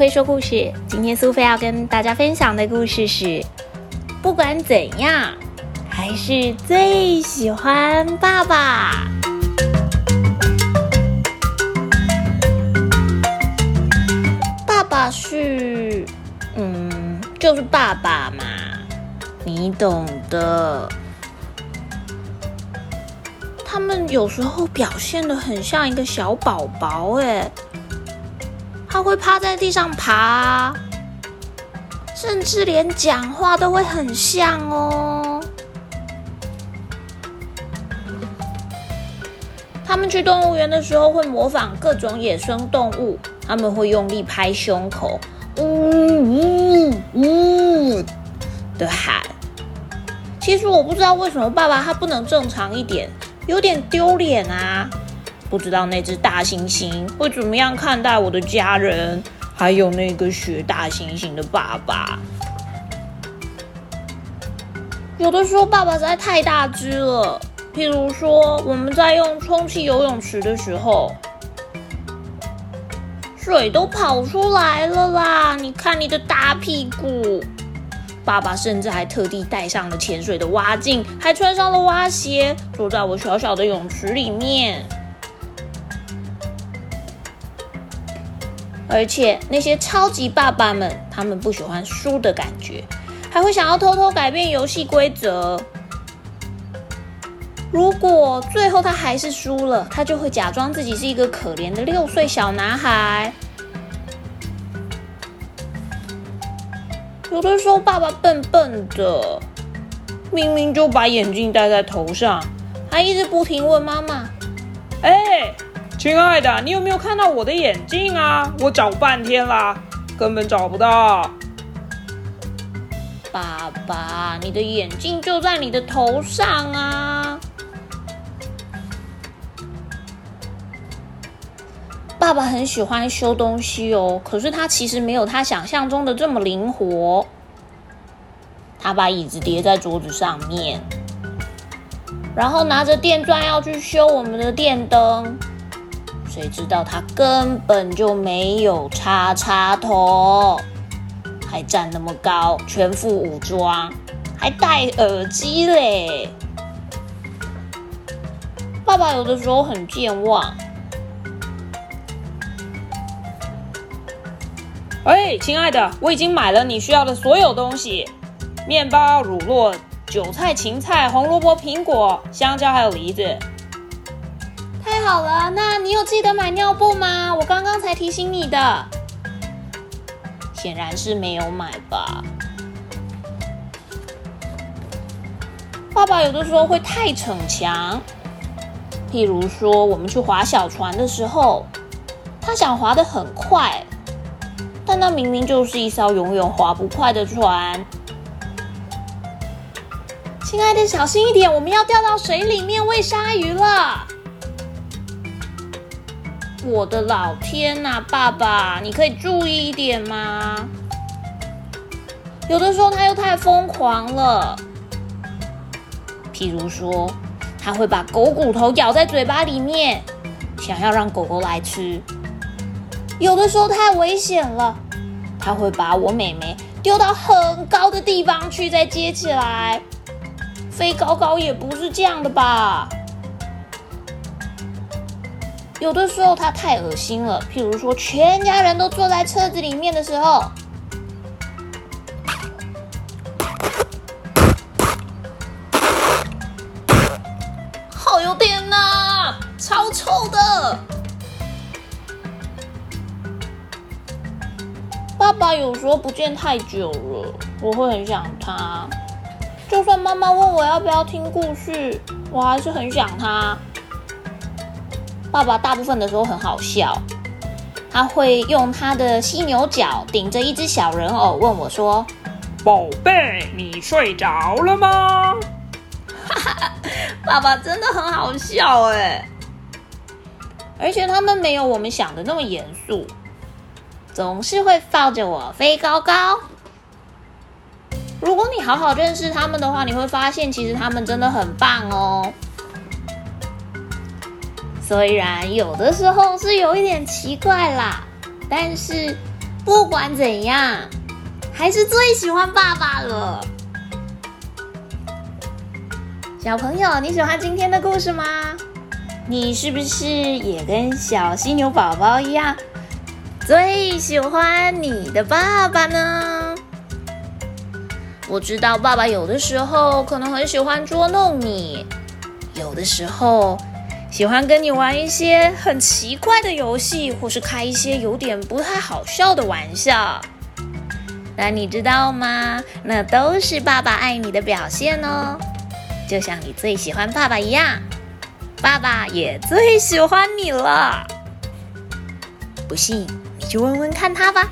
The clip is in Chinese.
菲说故事。今天苏菲要跟大家分享的故事是：不管怎样，还是最喜欢爸爸。爸爸是，嗯，就是爸爸嘛，你懂的。他们有时候表现的很像一个小宝宝，哎，他会趴在地上爬，甚至连讲话都会很像哦。他们去动物园的时候会模仿各种野生动物，他们会用力拍胸口，呜呜呜的喊。其实我不知道为什么爸爸他不能正常一点。有点丢脸啊！不知道那只大猩猩会怎么样看待我的家人，还有那个学大猩猩的爸爸。有的时候爸爸实在太大只了，譬如说我们在用充气游泳池的时候，水都跑出来了啦！你看你的大屁股。爸爸甚至还特地带上了潜水的蛙镜，还穿上了蛙鞋，坐在我小小的泳池里面。而且那些超级爸爸们，他们不喜欢输的感觉，还会想要偷偷改变游戏规则。如果最后他还是输了，他就会假装自己是一个可怜的六岁小男孩。有的时候，爸爸笨笨的，明明就把眼镜戴在头上，还一直不停问妈妈：“哎，亲爱的，你有没有看到我的眼镜啊？我找半天啦，根本找不到。”爸爸，你的眼镜就在你的头上啊！爸爸很喜欢修东西哦，可是他其实没有他想象中的这么灵活。他把椅子叠在桌子上面，然后拿着电钻要去修我们的电灯，谁知道他根本就没有插插头，还站那么高，全副武装，还戴耳机嘞。爸爸有的时候很健忘。喂，亲爱的，我已经买了你需要的所有东西：面包、乳酪、韭菜、芹菜、红萝卜、苹果、香蕉，还有梨子。好了，那你有记得买尿布吗？我刚刚才提醒你的。显然是没有买吧。爸爸有的时候会太逞强，譬如说我们去划小船的时候，他想划得很快。但那明明就是一艘永远划不快的船。亲爱的，小心一点，我们要掉到水里面喂鲨鱼了！我的老天呐，爸爸，你可以注意一点吗？有的时候他又太疯狂了，譬如说，他会把狗骨头咬在嘴巴里面，想要让狗狗来吃。有的时候太危险了，他会把我妹妹丢到很高的地方去，再接起来。飞高高也不是这样的吧？有的时候他太恶心了，譬如说全家人都坐在车子里面的时候，好有天哪，超臭的！爸爸有时候不见太久了，我会很想他。就算妈妈问我要不要听故事，我还是很想他。爸爸大部分的时候很好笑，他会用他的犀牛角顶着一只小人偶问我说：“宝贝，你睡着了吗？”哈哈，爸爸真的很好笑哎，而且他们没有我们想的那么严肃。总是会抱着我飞高高。如果你好好认识他们的话，你会发现其实他们真的很棒哦。虽然有的时候是有一点奇怪啦，但是不管怎样，还是最喜欢爸爸了。小朋友，你喜欢今天的故事吗？你是不是也跟小犀牛宝宝一样，最喜欢你的爸爸呢？我知道爸爸有的时候可能很喜欢捉弄你，有的时候喜欢跟你玩一些很奇怪的游戏，或是开一些有点不太好笑的玩笑。那你知道吗？那都是爸爸爱你的表现哦。就像你最喜欢爸爸一样，爸爸也最喜欢你了。不信，你就问问看他吧。